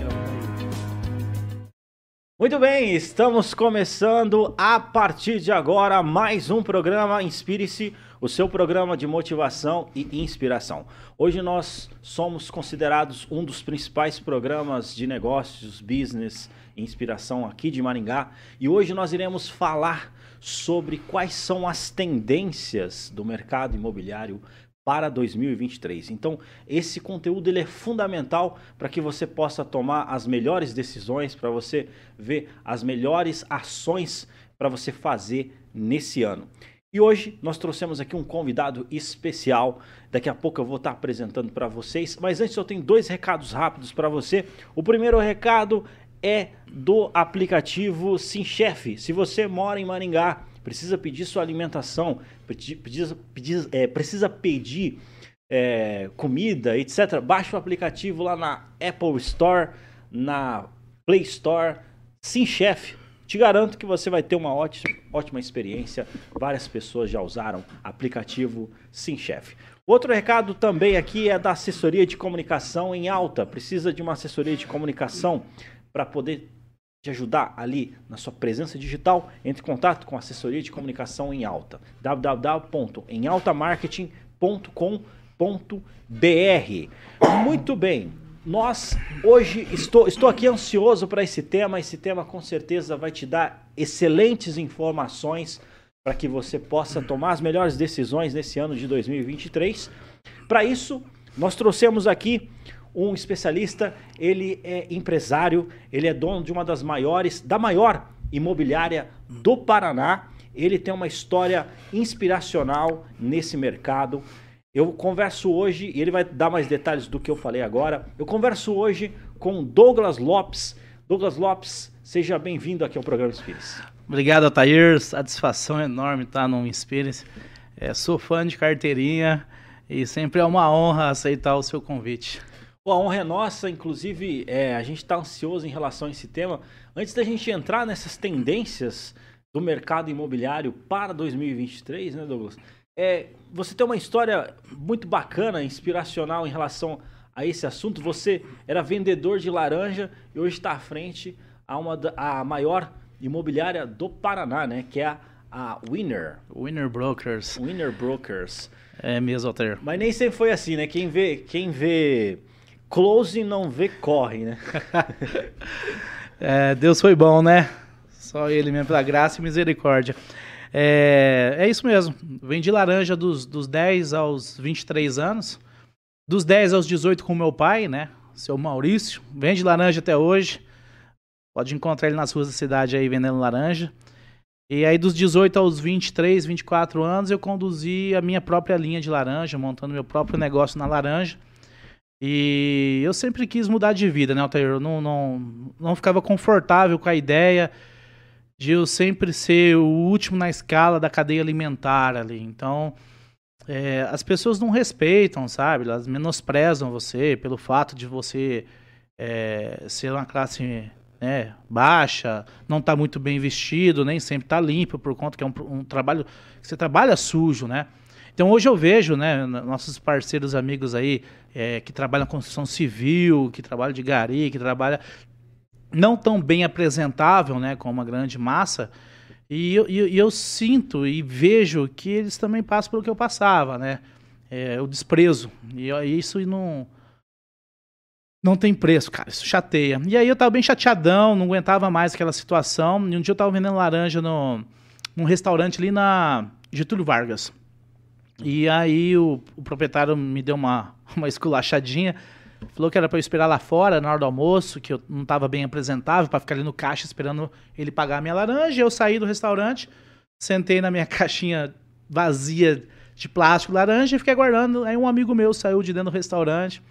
ela muito bem, estamos começando a partir de agora mais um programa Inspire-se, o seu programa de motivação e inspiração. Hoje nós somos considerados um dos principais programas de negócios, business inspiração aqui de Maringá e hoje nós iremos falar sobre quais são as tendências do mercado imobiliário para 2023. Então, esse conteúdo ele é fundamental para que você possa tomar as melhores decisões, para você ver as melhores ações para você fazer nesse ano. E hoje nós trouxemos aqui um convidado especial. Daqui a pouco eu vou estar apresentando para vocês, mas antes eu tenho dois recados rápidos para você. O primeiro recado é do aplicativo SimChef. Se você mora em Maringá, precisa pedir sua alimentação, precisa, pedir, é, precisa pedir é, comida, etc., baixe o aplicativo lá na Apple Store, na Play Store, Sim Chef. Te garanto que você vai ter uma ótima, ótima experiência. Várias pessoas já usaram aplicativo Sim Chef. Outro recado também aqui é da assessoria de comunicação em alta. Precisa de uma assessoria de comunicação para poder te ajudar ali na sua presença digital, entre em contato com a assessoria de comunicação em alta. www.emaltamarketing.com.br. Muito bem. Nós hoje estou, estou aqui ansioso para esse tema. Esse tema com certeza vai te dar excelentes informações para que você possa tomar as melhores decisões nesse ano de 2023. Para isso, nós trouxemos aqui um especialista, ele é empresário, ele é dono de uma das maiores, da maior imobiliária do Paraná. Ele tem uma história inspiracional nesse mercado. Eu converso hoje, e ele vai dar mais detalhes do que eu falei agora. Eu converso hoje com Douglas Lopes. Douglas Lopes, seja bem-vindo aqui ao programa Inspires. Obrigado, Altair. Satisfação enorme estar no Inspires. É, sou fã de carteirinha e sempre é uma honra aceitar o seu convite. Pô, a honra é nossa, inclusive é, a gente está ansioso em relação a esse tema. Antes da gente entrar nessas tendências do mercado imobiliário para 2023, né, Douglas? É, você tem uma história muito bacana, inspiracional em relação a esse assunto. Você era vendedor de laranja e hoje está à frente a uma a maior imobiliária do Paraná, né? Que é a, a Winner. Winner Brokers. Winner Brokers. É mesmo, Alter. Mas nem sempre foi assim, né? Quem vê, quem vê Close não vê corre, né? é, Deus foi bom, né? Só ele mesmo, pela graça e misericórdia. É, é isso mesmo. Vendi laranja dos, dos 10 aos 23 anos. Dos 10 aos 18 com meu pai, né? Seu Maurício. Vende laranja até hoje. Pode encontrar ele nas ruas da cidade aí vendendo laranja. E aí, dos 18 aos 23, 24 anos, eu conduzi a minha própria linha de laranja, montando meu próprio negócio na laranja. E eu sempre quis mudar de vida, né, Altair? Eu não, não, não ficava confortável com a ideia de eu sempre ser o último na escala da cadeia alimentar ali. Então, é, as pessoas não respeitam, sabe? Elas menosprezam você pelo fato de você é, ser uma classe né, baixa, não estar tá muito bem vestido, nem sempre estar tá limpo, por conta que é um, um trabalho você trabalha sujo, né? Então hoje eu vejo, né, nossos parceiros amigos aí é, que trabalham com construção civil, que trabalham de gari, que trabalham não tão bem apresentável, né, como a grande massa, e eu, e eu, sinto e vejo que eles também passam pelo que eu passava, né, é, o desprezo, e isso não não tem preço, cara, isso chateia. E aí eu tava bem chateadão, não aguentava mais aquela situação, e um dia eu tava vendendo laranja no, num restaurante ali na Getúlio Vargas. E aí o, o proprietário me deu uma, uma esculachadinha. Falou que era para eu esperar lá fora na hora do almoço, que eu não estava bem apresentável, para ficar ali no caixa esperando ele pagar a minha laranja. Eu saí do restaurante, sentei na minha caixinha vazia de plástico laranja e fiquei aguardando. Aí um amigo meu saiu de dentro do restaurante,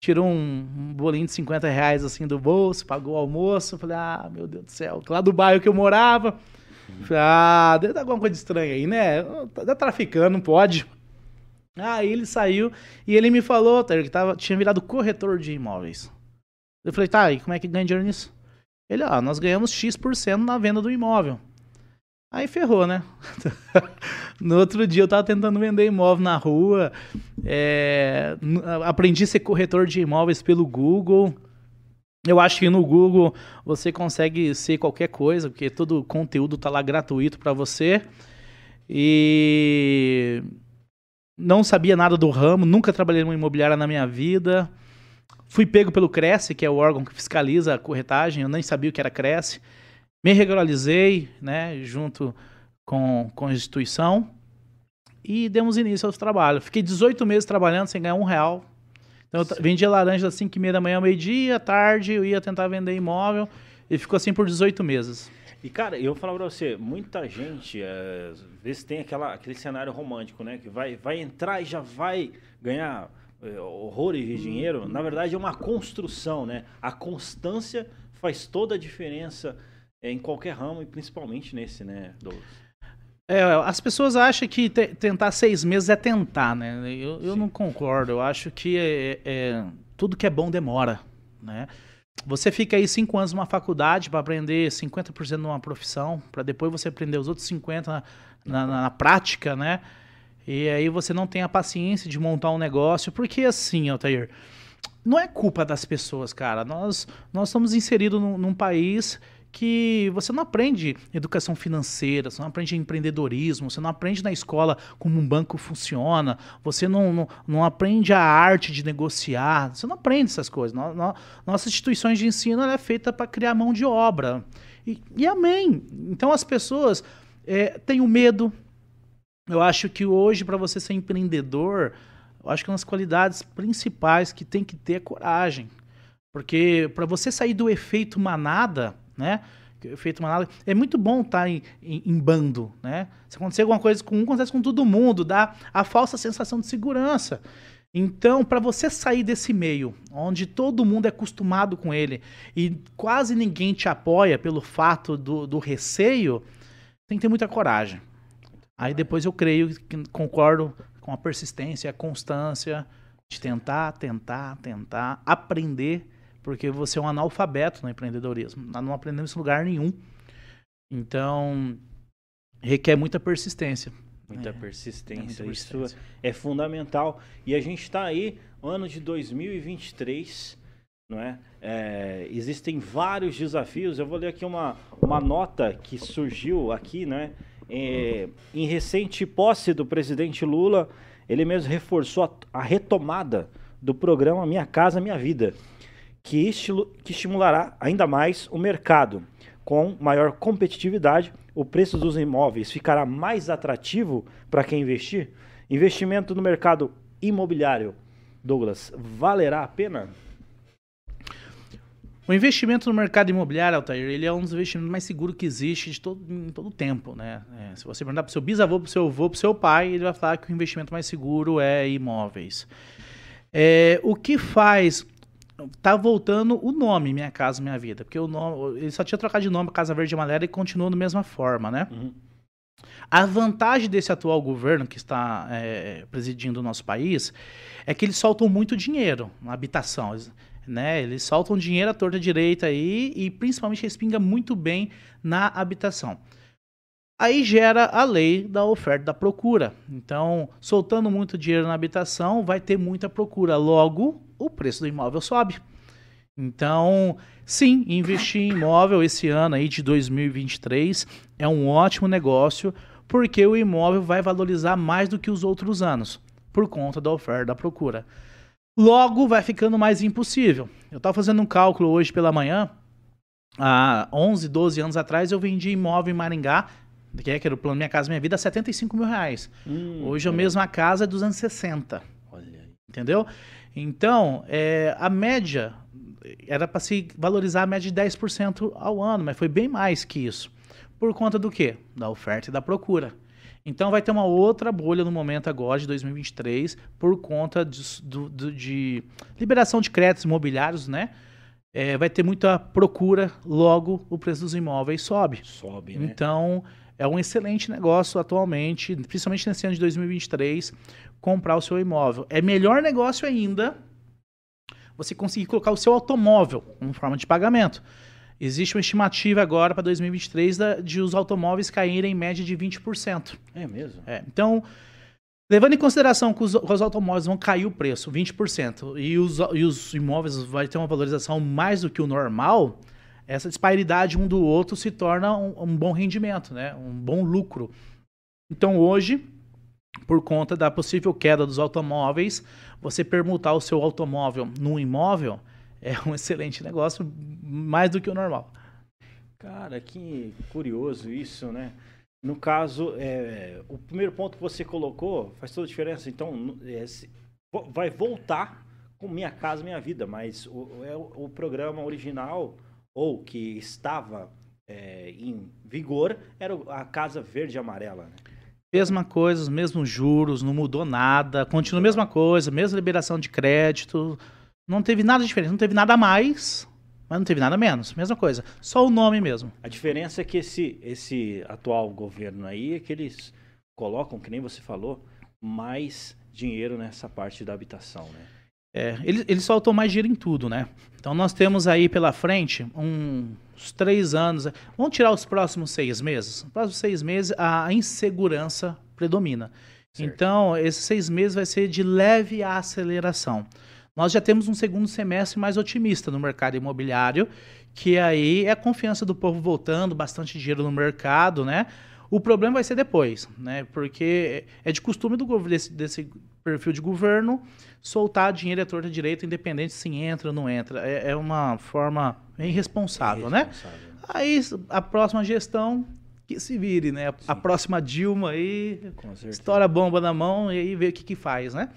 tirou um, um bolinho de 50 reais assim do bolso, pagou o almoço. Falei, ah, meu Deus do céu, lá do bairro que eu morava. Ah, deve dar alguma coisa estranha aí, né? Tá traficando, não pode. Aí ele saiu e ele me falou, tá, que tava, tinha virado corretor de imóveis. Eu falei, tá, e como é que ganha dinheiro nisso? Ele, ah, nós ganhamos X% na venda do imóvel. Aí ferrou, né? no outro dia eu tava tentando vender imóvel na rua, é, aprendi a ser corretor de imóveis pelo Google. Eu acho que no Google você consegue ser qualquer coisa, porque todo o conteúdo está lá gratuito para você. E não sabia nada do ramo, nunca trabalhei numa imobiliária na minha vida. Fui pego pelo Cresce, que é o órgão que fiscaliza a corretagem, eu nem sabia o que era Cresce. Me regularizei, né, junto com, com a instituição e demos início ao trabalho. Fiquei 18 meses trabalhando sem ganhar um real. Então eu vendia laranja às 5 e meia da manhã, meio-dia, tarde, eu ia tentar vender imóvel e ficou assim por 18 meses. E, cara, eu vou falar pra você, muita gente, é, às vezes tem aquela, aquele cenário romântico, né? Que vai, vai entrar e já vai ganhar é, horrores de dinheiro. Na verdade, é uma construção, né? A constância faz toda a diferença é, em qualquer ramo e principalmente nesse, né, Douglas? É, as pessoas acham que te, tentar seis meses é tentar, né? Eu, eu não concordo. Eu acho que é, é, tudo que é bom demora, né? Você fica aí cinco anos numa faculdade para aprender 50% numa profissão, para depois você aprender os outros 50% na, na, na, prática, né? E aí você não tem a paciência de montar um negócio, porque assim, Altair, não é culpa das pessoas, cara. Nós, nós estamos inseridos num, num país que você não aprende educação financeira, você não aprende empreendedorismo, você não aprende na escola como um banco funciona, você não, não, não aprende a arte de negociar, você não aprende essas coisas. nossas instituições de ensino é feita para criar mão de obra. E, e amém. Então as pessoas é, têm o medo. Eu acho que hoje, para você ser empreendedor, eu acho que uma das qualidades principais que tem que ter é coragem. Porque para você sair do efeito manada, né? Efeito manada. É muito bom estar em, em, em, bando, né? Se acontecer alguma coisa com um, acontece com todo mundo, dá a falsa sensação de segurança. Então, para você sair desse meio, onde todo mundo é acostumado com ele e quase ninguém te apoia pelo fato do, do receio, tem que ter muita coragem. Aí depois eu creio que concordo com a persistência, a constância de tentar, tentar, tentar, aprender porque você é um analfabeto no empreendedorismo. Nós não aprendemos em lugar nenhum. Então, requer muita persistência. Muita é, persistência. É muita persistência. Isso é fundamental. E a gente está aí, ano de 2023, não é? é? Existem vários desafios. Eu vou ler aqui uma, uma nota que surgiu aqui, né? É, em recente posse do presidente Lula, ele mesmo reforçou a, a retomada do programa Minha Casa Minha Vida que, que estimulará ainda mais o mercado. Com maior competitividade, o preço dos imóveis ficará mais atrativo para quem investir? Investimento no mercado imobiliário, Douglas, valerá a pena? O investimento no mercado imobiliário, Altair, ele é um dos investimentos mais seguros que existe de todo, em todo o tempo. Né? É, se você perguntar para o seu bisavô, para o seu avô, para o seu pai, ele vai falar que o investimento mais seguro é imóveis. É, o que faz tá voltando o nome Minha Casa Minha Vida, porque o nome, ele só tinha trocado de nome Casa Verde e Amarela e continuou da mesma forma, né? Uhum. A vantagem desse atual governo que está é, presidindo o nosso país é que eles soltam muito dinheiro na habitação, né? Eles soltam dinheiro à torta direita aí e principalmente respinga muito bem na habitação. Aí gera a lei da oferta e da procura. Então, soltando muito dinheiro na habitação, vai ter muita procura. Logo, o preço do imóvel sobe. Então, sim, investir em imóvel esse ano aí de 2023 é um ótimo negócio, porque o imóvel vai valorizar mais do que os outros anos, por conta da oferta e da procura. Logo, vai ficando mais impossível. Eu estava fazendo um cálculo hoje pela manhã, há 11, 12 anos atrás, eu vendi imóvel em Maringá, que é, que era o plano Minha Casa Minha Vida, a 75 mil reais. Hum, hoje a mesma casa é 260. Olha aí. Entendeu? Então, é, a média era para se valorizar a média de 10% ao ano, mas foi bem mais que isso. Por conta do quê? Da oferta e da procura. Então vai ter uma outra bolha no momento agora de 2023 por conta de, do, do, de liberação de créditos imobiliários, né? É, vai ter muita procura, logo o preço dos imóveis sobe. Sobe, né? Então é um excelente negócio atualmente, principalmente nesse ano de 2023, comprar o seu imóvel. É melhor negócio ainda você conseguir colocar o seu automóvel como forma de pagamento. Existe uma estimativa agora para 2023 de os automóveis caírem em média de 20%. É mesmo? É, então, Levando em consideração que os, os, automóveis vão cair o preço 20% e os, e os imóveis vai ter uma valorização mais do que o normal, essa disparidade um do outro se torna um, um bom rendimento, né? um bom lucro. Então hoje, por conta da possível queda dos automóveis, você permutar o seu automóvel num imóvel é um excelente negócio, mais do que o normal. Cara, que curioso isso, né? No caso, é, o primeiro ponto que você colocou faz toda a diferença. Então, é, se, vai voltar com Minha Casa Minha Vida, mas o, é, o programa original, ou que estava é, em vigor, era a Casa Verde e Amarela. Né? Mesma coisa, os mesmos juros, não mudou nada, continua a mesma coisa, mesma liberação de crédito, não teve nada diferente, não teve nada a mais, mas não teve nada menos. Mesma coisa. Só o nome mesmo. A diferença é que esse, esse atual governo aí é que eles colocam, que nem você falou, mais dinheiro nessa parte da habitação, né? É, eles, eles soltam mais dinheiro em tudo, né? Então nós temos aí pela frente uns três anos. Vamos tirar os próximos seis meses? Nos próximos seis meses a insegurança predomina. Certo. Então, esses seis meses vai ser de leve aceleração. Nós já temos um segundo semestre mais otimista no mercado imobiliário, que aí é a confiança do povo voltando, bastante dinheiro no mercado, né? O problema vai ser depois, né? Porque é de costume do desse, desse perfil de governo soltar dinheiro à torta direita, independente se entra ou não entra. É, é uma forma irresponsável, né? Aí a próxima gestão que se vire, né? A, a próxima Dilma aí, estoura a bomba na mão e aí vê o que, que faz, né?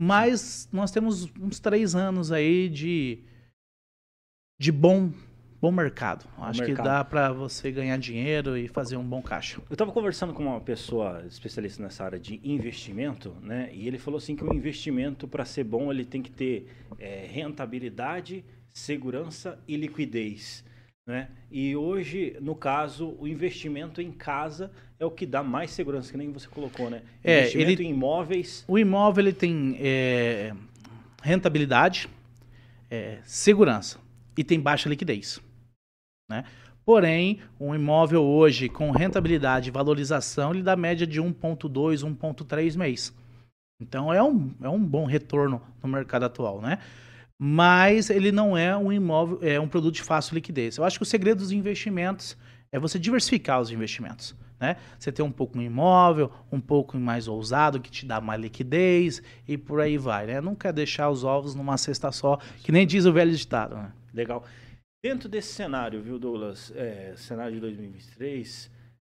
Mas nós temos uns três anos aí de, de bom, bom mercado. Bom Acho mercado. que dá para você ganhar dinheiro e fazer um bom caixa. Eu estava conversando com uma pessoa especialista nessa área de investimento, né? E ele falou assim que o investimento para ser bom ele tem que ter é, rentabilidade, segurança e liquidez. Né? E hoje, no caso, o investimento em casa é o que dá mais segurança, que nem você colocou, né? É, investimento ele, em imóveis. O imóvel ele tem é, rentabilidade, é, segurança e tem baixa liquidez. Né? Porém, um imóvel hoje com rentabilidade e valorização, ele dá média de 1,2, 1,3 mês. Então é um, é um bom retorno no mercado atual, né? mas ele não é um imóvel, é um produto de fácil liquidez. Eu acho que o segredo dos investimentos é você diversificar os investimentos. Né? Você ter um pouco em imóvel, um pouco mais ousado, que te dá mais liquidez e por aí vai. Né? Nunca deixar os ovos numa cesta só, que nem diz o velho ditado. Né? Legal. Dentro desse cenário, viu, Douglas? É, cenário de 2023,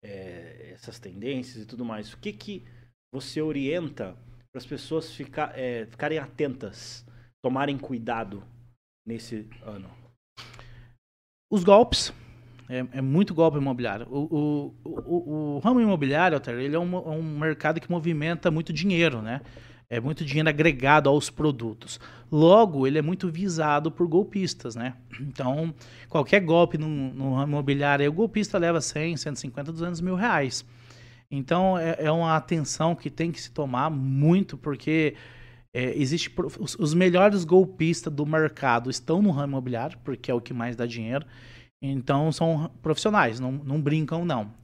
é, essas tendências e tudo mais, o que, que você orienta para as pessoas ficar, é, ficarem atentas tomarem cuidado nesse ano? Os golpes. É, é muito golpe imobiliário. O, o, o, o ramo imobiliário, ele é um, é um mercado que movimenta muito dinheiro, né? É muito dinheiro agregado aos produtos. Logo, ele é muito visado por golpistas, né? Então, qualquer golpe no, no imobiliário, o golpista leva 100, 150, 200 mil reais. Então, é, é uma atenção que tem que se tomar muito, porque é, existe os, os, melhores golpistas do mercado estão no ramo imobiliário, porque é o que mais dá dinheiro. Então são profissionais, não, não brincam não.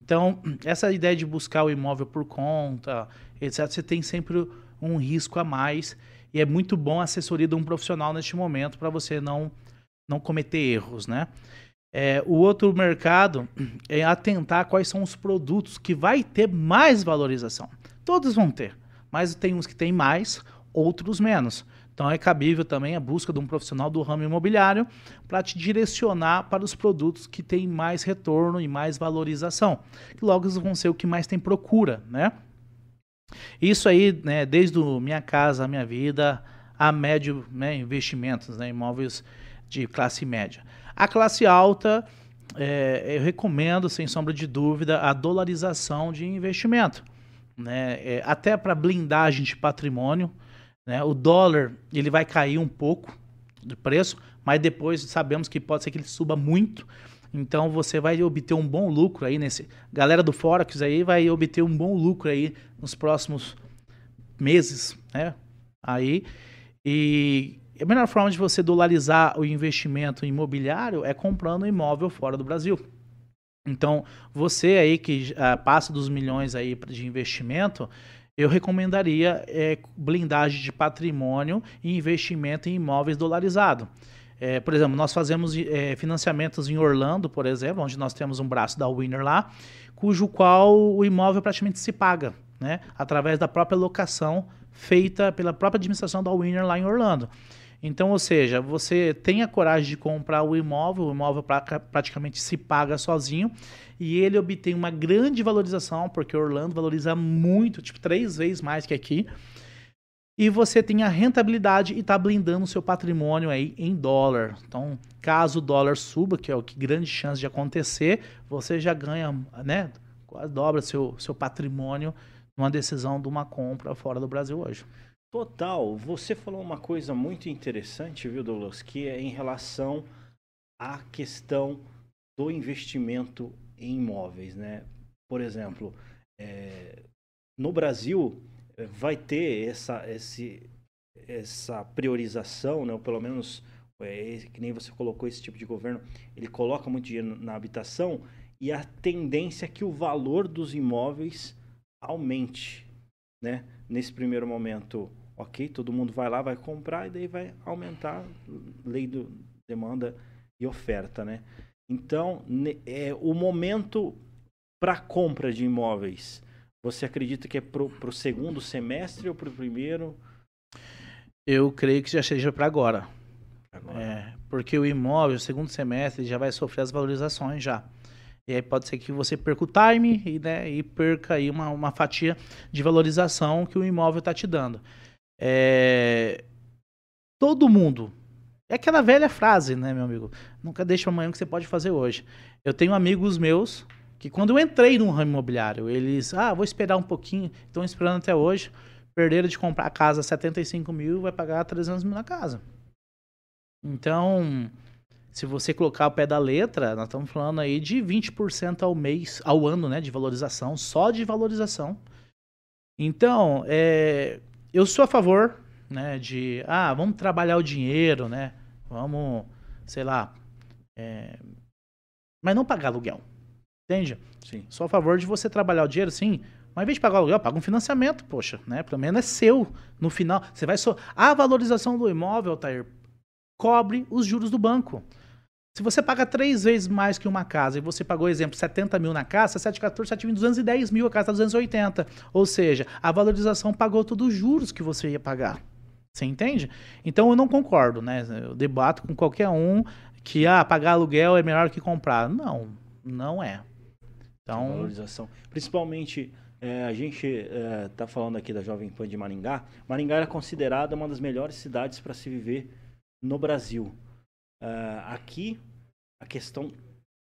Então, essa ideia de buscar o imóvel por conta, etc., você tem sempre um risco a mais. E é muito bom a assessoria de um profissional neste momento para você não, não cometer erros, né? É, o outro mercado é atentar quais são os produtos que vai ter mais valorização. Todos vão ter, mas tem uns que tem mais, outros menos. Então é cabível também a busca de um profissional do ramo imobiliário para te direcionar para os produtos que têm mais retorno e mais valorização, que logo vão ser o que mais tem procura, né? Isso aí, né, desde o Minha Casa, a Minha Vida, a médio né, investimentos, né, imóveis de classe média. A classe alta, é, eu recomendo, sem sombra de dúvida, a dolarização de investimento. Né, é, até para blindagem de patrimônio, né? O dólar ele vai cair um pouco de preço, mas depois sabemos que pode ser que ele suba muito. Então você vai obter um bom lucro aí nesse. Galera do Forex aí vai obter um bom lucro aí nos próximos meses, né? Aí e a melhor forma de você dolarizar o investimento imobiliário é comprando um imóvel fora do Brasil. Então, você aí que uh, passa dos milhões aí de investimento, eu recomendaria é, blindagem de patrimônio e investimento em imóveis dolarizados. É, por exemplo, nós fazemos é, financiamentos em Orlando, por exemplo, onde nós temos um braço da Winner lá, cujo qual o imóvel praticamente se paga, né, através da própria locação feita pela própria administração da Winner lá em Orlando. Então, ou seja, você tem a coragem de comprar o imóvel, o imóvel pra, praticamente se paga sozinho e ele obtém uma grande valorização, porque Orlando valoriza muito, tipo três vezes mais que aqui. E você tem a rentabilidade e está blindando o seu patrimônio aí em dólar. Então, caso o dólar suba, que é o que grande chance de acontecer, você já ganha, né? Quase dobra seu, seu patrimônio numa decisão de uma compra fora do Brasil hoje. Total. Você falou uma coisa muito interessante, viu, Douglas, que é em relação à questão do investimento em imóveis, né? Por exemplo, é, no Brasil vai ter essa, esse, essa priorização, né? Ou pelo menos é, que nem você colocou esse tipo de governo, ele coloca muito dinheiro na habitação e a tendência é que o valor dos imóveis aumente, né? Nesse primeiro momento, ok, todo mundo vai lá, vai comprar e daí vai aumentar lei do demanda e oferta, né? Então, é, o momento para compra de imóveis, você acredita que é para o segundo semestre ou para o primeiro? Eu creio que já seja para agora. agora. É, porque o imóvel, segundo semestre, já vai sofrer as valorizações já. E aí pode ser que você perca o time e, né, e perca aí uma, uma fatia de valorização que o imóvel está te dando. É... Todo mundo. É aquela velha frase, né, meu amigo? Nunca deixe amanhã o que você pode fazer hoje. Eu tenho amigos meus que quando eu entrei no ramo imobiliário, eles, ah, vou esperar um pouquinho, estão esperando até hoje, perderam de comprar a casa 75 mil, vai pagar 300 mil na casa. Então, se você colocar o pé da letra, nós estamos falando aí de 20% ao mês, ao ano, né, de valorização, só de valorização. Então, é, eu sou a favor, né, de, ah, vamos trabalhar o dinheiro, né, vamos, sei lá, é, mas não pagar aluguel, entende? Sim. Sou a favor de você trabalhar o dinheiro, sim, mas em vez de pagar aluguel, paga um financiamento, poxa, né, pelo menos é seu, no final, você vai só, a valorização do imóvel, Tair, cobre os juros do banco. Se você paga três vezes mais que uma casa e você pagou, exemplo, 70 mil na casa, 714, 7 mil, 210 mil, a casa está 280. Ou seja, a valorização pagou todos os juros que você ia pagar. Você entende? Então eu não concordo, né? Eu debato com qualquer um que ah, pagar aluguel é melhor que comprar. Não, não é. Então, valorização. Principalmente, é, a gente está é, falando aqui da Jovem Pan de Maringá. Maringá era considerada uma das melhores cidades para se viver no Brasil. Uh, aqui, a questão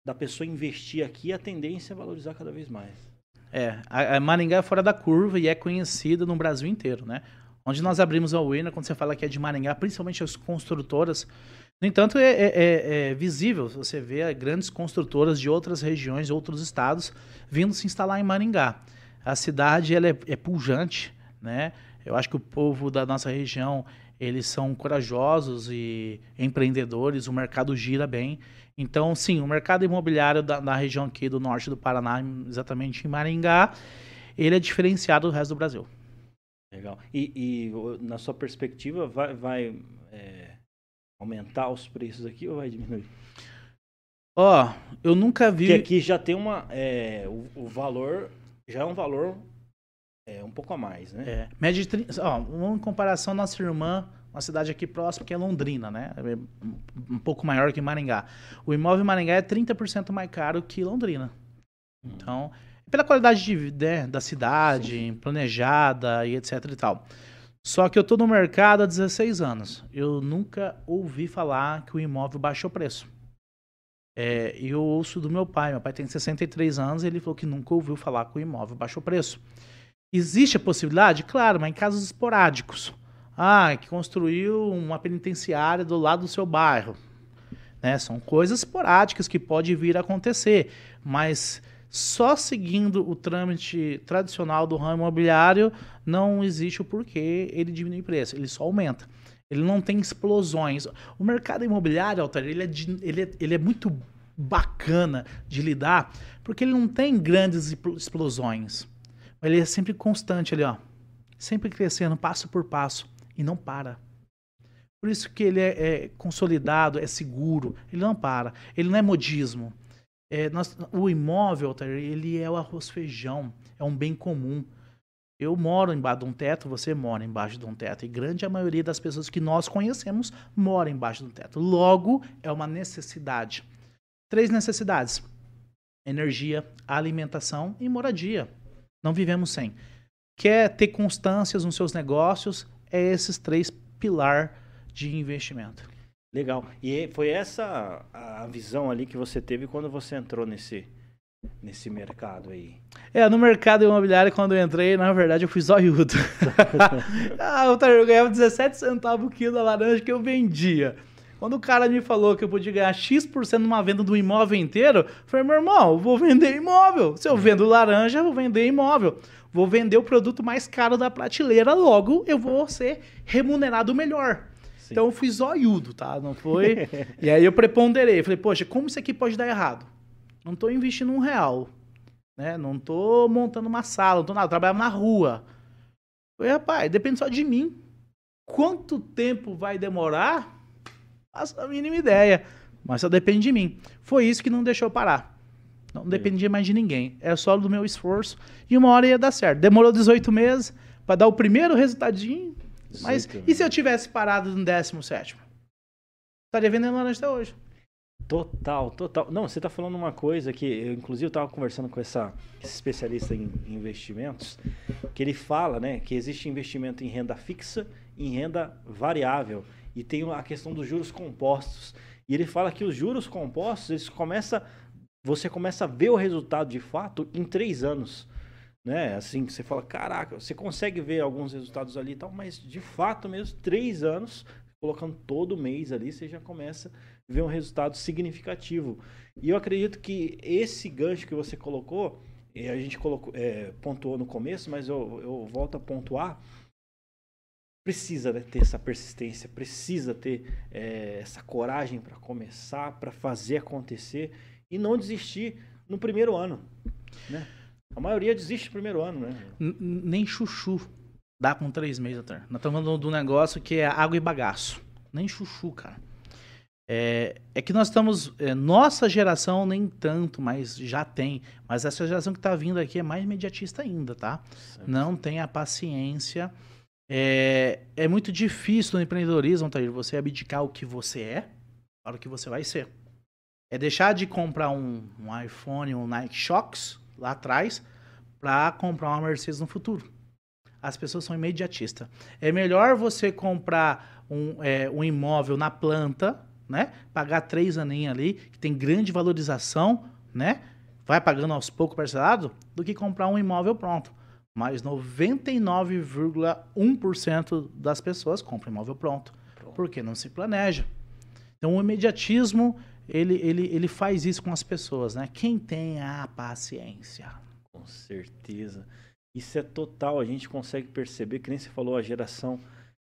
da pessoa investir aqui, a tendência é valorizar cada vez mais. É, a, a Maringá é fora da curva e é conhecida no Brasil inteiro, né? Onde nós abrimos a Winner, quando você fala que é de Maringá, principalmente as construtoras. No entanto, é, é, é, é visível, você vê grandes construtoras de outras regiões, outros estados, vindo se instalar em Maringá. A cidade ela é, é pujante, né? Eu acho que o povo da nossa região eles são corajosos e empreendedores, o mercado gira bem. Então, sim, o mercado imobiliário da, da região aqui do norte do Paraná, exatamente em Maringá, ele é diferenciado do resto do Brasil. Legal. E, e na sua perspectiva, vai, vai é, aumentar os preços aqui ou vai diminuir? Ó, oh, eu nunca vi. Porque aqui já tem uma. É, o, o valor já é um valor é um pouco a mais, né? É. Média de 30, ó, uma comparação, nossa irmã, uma cidade aqui próxima, que é Londrina, né? É um pouco maior que Maringá. O imóvel em Maringá é 30% mais caro que Londrina. Hum. Então, pela qualidade de, né, da cidade, Sim. planejada e etc e tal. Só que eu tô no mercado há 16 anos. Eu nunca ouvi falar que o imóvel baixou preço. É, eu ouço do meu pai. Meu pai tem 63 anos e ele falou que nunca ouviu falar que o imóvel baixou preço. Existe a possibilidade? Claro, mas em casos esporádicos. Ah, que construiu uma penitenciária do lado do seu bairro. Né? São coisas esporádicas que pode vir a acontecer, mas só seguindo o trâmite tradicional do ramo imobiliário não existe o porquê ele diminui o preço, ele só aumenta. Ele não tem explosões. O mercado imobiliário, Altair, ele é, ele é, ele é muito bacana de lidar, porque ele não tem grandes explosões. Ele é sempre constante ali, ó. sempre crescendo passo por passo e não para. Por isso que ele é, é consolidado, é seguro, ele não para, ele não é modismo. É, nós, o imóvel, ele é o arroz feijão, é um bem comum. Eu moro embaixo de um teto, você mora embaixo de um teto. E grande a maioria das pessoas que nós conhecemos mora embaixo de um teto. Logo, é uma necessidade. Três necessidades: energia, alimentação e moradia. Não vivemos sem. Quer ter constâncias nos seus negócios? É esses três pilar de investimento. Legal. E foi essa a visão ali que você teve quando você entrou nesse, nesse mercado aí? É, no mercado imobiliário, quando eu entrei, na verdade, eu fui zoiudo. ah, eu ganhava 17 centavos o quilo da laranja que eu vendia. Quando o cara me falou que eu podia ganhar X% numa venda do imóvel inteiro, eu falei, meu irmão, eu vou vender imóvel. Se eu vendo laranja, eu vou vender imóvel. Vou vender o produto mais caro da prateleira, logo eu vou ser remunerado melhor. Sim. Então eu fui zoiudo, tá? Não foi. e aí eu preponderei. Falei, poxa, como isso aqui pode dar errado? Não estou investindo um real. Né? Não estou montando uma sala, não tô nada. Eu trabalhava na rua. Falei, rapaz, depende só de mim. Quanto tempo vai demorar? Faço a mínima ideia. Mas só depende de mim. Foi isso que não deixou parar. Não dependia mais de ninguém. É só do meu esforço. E uma hora ia dar certo. Demorou 18 meses para dar o primeiro resultadinho. Mas e se eu tivesse parado no 17? Estaria vendendo laranja até hoje. Total, total. Não, você está falando uma coisa que, eu, inclusive, eu estava conversando com essa, esse especialista em investimentos, que ele fala, né, que existe investimento em renda fixa e em renda variável e tem a questão dos juros compostos. E ele fala que os juros compostos, eles começa, você começa a ver o resultado de fato em três anos, né? Assim, você fala, caraca, você consegue ver alguns resultados ali e tal, mas de fato mesmo, três anos, colocando todo mês ali, você já começa ver um resultado significativo. E eu acredito que esse gancho que você colocou, a gente colocou, é, pontuou no começo, mas eu, eu volto a pontuar, precisa né, ter essa persistência, precisa ter é, essa coragem para começar, para fazer acontecer e não desistir no primeiro ano. Né? A maioria desiste no primeiro ano, né? nem chuchu dá com três meses até. Nós estamos falando de um negócio que é água e bagaço. Nem chuchu, cara. É, é que nós estamos. É, nossa geração nem tanto, mas já tem. Mas essa geração que está vindo aqui é mais imediatista ainda, tá? Certo. Não tem a paciência. É, é muito difícil no empreendedorismo, Thaís, você abdicar o que você é para o que você vai ser. É deixar de comprar um, um iPhone, um Nike Shox lá atrás, para comprar uma Mercedes no futuro. As pessoas são imediatistas. É melhor você comprar um, é, um imóvel na planta né? Pagar três aninhos ali, que tem grande valorização, né? Vai pagando aos poucos parcelado, do que comprar um imóvel pronto. Mas 99,1% das pessoas compram imóvel pronto, pronto, porque não se planeja. Então o imediatismo, ele, ele, ele faz isso com as pessoas, né? Quem tem a paciência. Com certeza. Isso é total, a gente consegue perceber, que nem você falou, a geração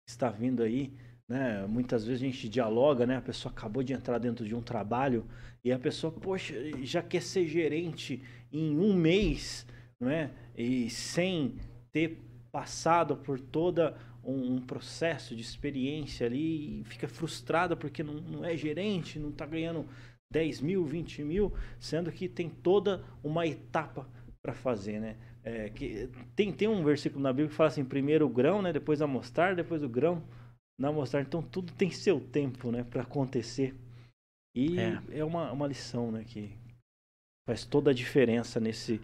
está vindo aí, né? Muitas vezes a gente dialoga, né? A pessoa acabou de entrar dentro de um trabalho e a pessoa, poxa, já quer ser gerente em um mês, não é? E sem ter passado por toda um, um processo de experiência ali e fica frustrada porque não, não é gerente, não está ganhando 10 mil, 20 mil, sendo que tem toda uma etapa para fazer, né? É, que, tem, tem um versículo na Bíblia que fala assim, primeiro o grão, né? Depois a mostarda, depois o grão na mostrar. Então tudo tem seu tempo, né, para acontecer. E é, é uma, uma lição, né, que faz toda a diferença nesse,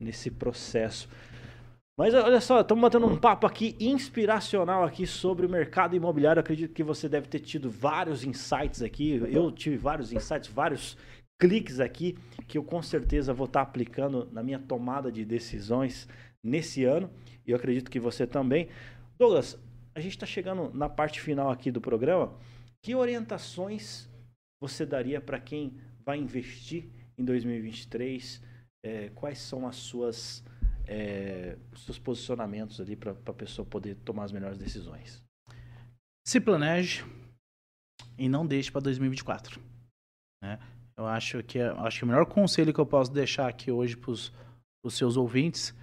nesse processo. Mas olha só, estamos batendo um papo aqui inspiracional aqui sobre o mercado imobiliário. acredito que você deve ter tido vários insights aqui. Eu tive vários insights, vários cliques aqui que eu com certeza vou estar aplicando na minha tomada de decisões nesse ano. E eu acredito que você também. Douglas, a gente está chegando na parte final aqui do programa. Que orientações você daria para quem vai investir em 2023? É, quais são as suas é, seus posicionamentos ali para a pessoa poder tomar as melhores decisões? Se planeje e não deixe para 2024. Né? Eu acho que, acho que o melhor conselho que eu posso deixar aqui hoje para os seus ouvintes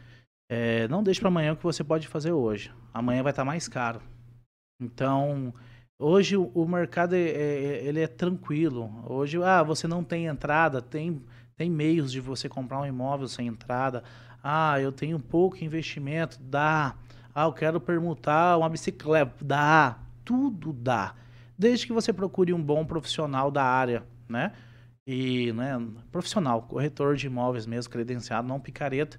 É, não deixe para amanhã o que você pode fazer hoje. Amanhã vai estar tá mais caro. Então, hoje o, o mercado é, é, ele é tranquilo. Hoje, ah, você não tem entrada, tem, tem meios de você comprar um imóvel sem entrada. Ah, eu tenho pouco investimento, dá. Ah, eu quero permutar uma bicicleta, dá. Tudo dá. Desde que você procure um bom profissional da área, né? E, né, profissional, corretor de imóveis mesmo, credenciado, não picareta,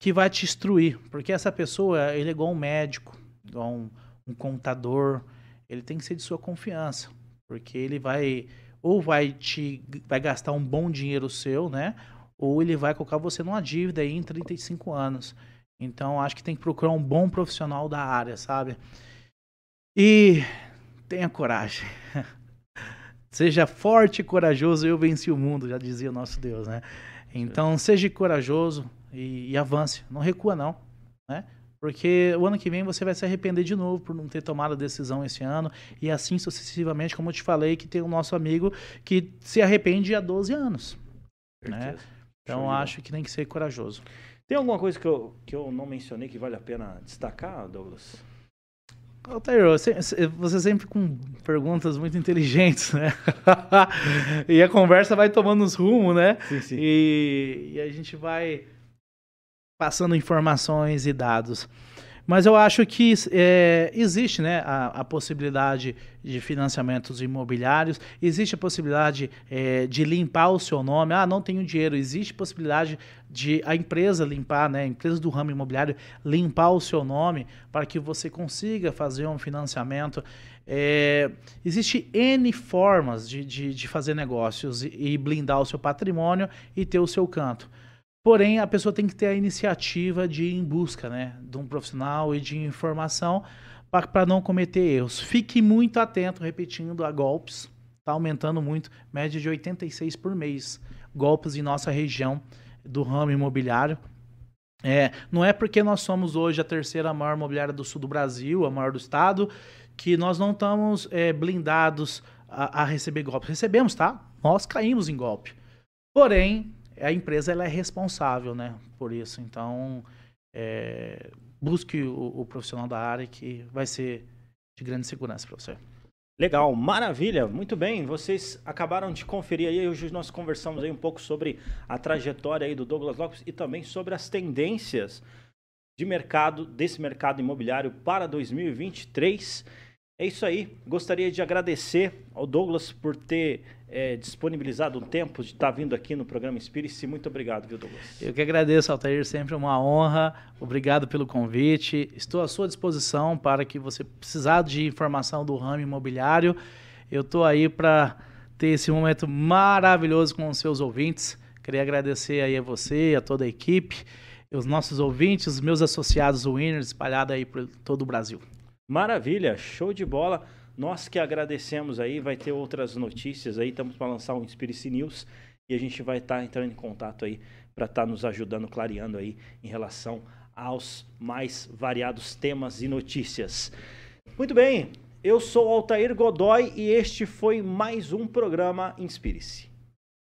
que vai te instruir. Porque essa pessoa, ele é igual um médico, igual um, um contador, ele tem que ser de sua confiança. Porque ele vai, ou vai te, vai gastar um bom dinheiro seu, né? Ou ele vai colocar você numa dívida aí em 35 anos. Então, acho que tem que procurar um bom profissional da área, sabe? E tenha coragem. seja forte e corajoso, eu venci o mundo, já dizia o nosso Deus, né? Então, seja corajoso e, e avance. Não recua, não, né? Porque o ano que vem você vai se arrepender de novo por não ter tomado a decisão esse ano. E assim sucessivamente, como eu te falei, que tem o nosso amigo que se arrepende há 12 anos. Né? Então acho que tem que ser corajoso. Tem alguma coisa que eu, que eu não mencionei que vale a pena destacar, Douglas? Altair, você sempre com perguntas muito inteligentes, né? e a conversa vai tomando os rumos, né? Sim, sim. E, e a gente vai passando informações e dados. Mas eu acho que é, existe né, a, a, possibilidade de financiamentos imobiliários, existe a possibilidade é, de limpar o seu nome. Ah, não tenho dinheiro. Existe possibilidade de a empresa limpar, né, a empresa do ramo imobiliário limpar o seu nome para que você consiga fazer um financiamento. É, existe N formas de, de, de fazer negócios e, e blindar o seu patrimônio e ter o seu canto. Porém, a pessoa tem que ter a iniciativa de ir em busca né, de um profissional e de informação para não cometer erros. Fique muito atento, repetindo, a golpes. Está aumentando muito, média de 86 por mês. Golpes em nossa região do ramo imobiliário. É, não é porque nós somos hoje a terceira maior imobiliária do sul do Brasil, a maior do estado, que nós não estamos é, blindados a, a receber golpes. Recebemos, tá? Nós caímos em golpe. Porém, a empresa ela é responsável né, por isso. Então, é, busque o, o, profissional da área que vai ser de grande segurança para você. Legal, maravilha, muito bem. Vocês acabaram de conferir aí, hoje nós conversamos aí um pouco sobre a trajetória aí do Douglas Lopes e também sobre as tendências de mercado, desse mercado imobiliário para 2023. É isso aí. Gostaria de agradecer ao Douglas por ter é, disponibilizado um tempo de estar vindo aqui no programa Spirit. Muito obrigado, viu, Douglas? Eu que agradeço, Altair. Sempre uma honra. Obrigado pelo convite. Estou à sua disposição para que você precisar de informação do ramo imobiliário. Eu estou aí para ter esse momento maravilhoso com os seus ouvintes. Queria agradecer aí a você, a toda a equipe, os nossos ouvintes, os meus associados winners espalhados aí por todo o Brasil. Maravilha, show de bola. Nós que agradecemos aí, vai ter outras notícias aí, estamos para lançar um Inspiracy News e a gente vai estar tá entrando em contato aí para estar tá nos ajudando, clareando aí em relação aos mais variados temas e notícias. Muito bem, eu sou Altair Godoy e este foi mais um programa Inspire-se.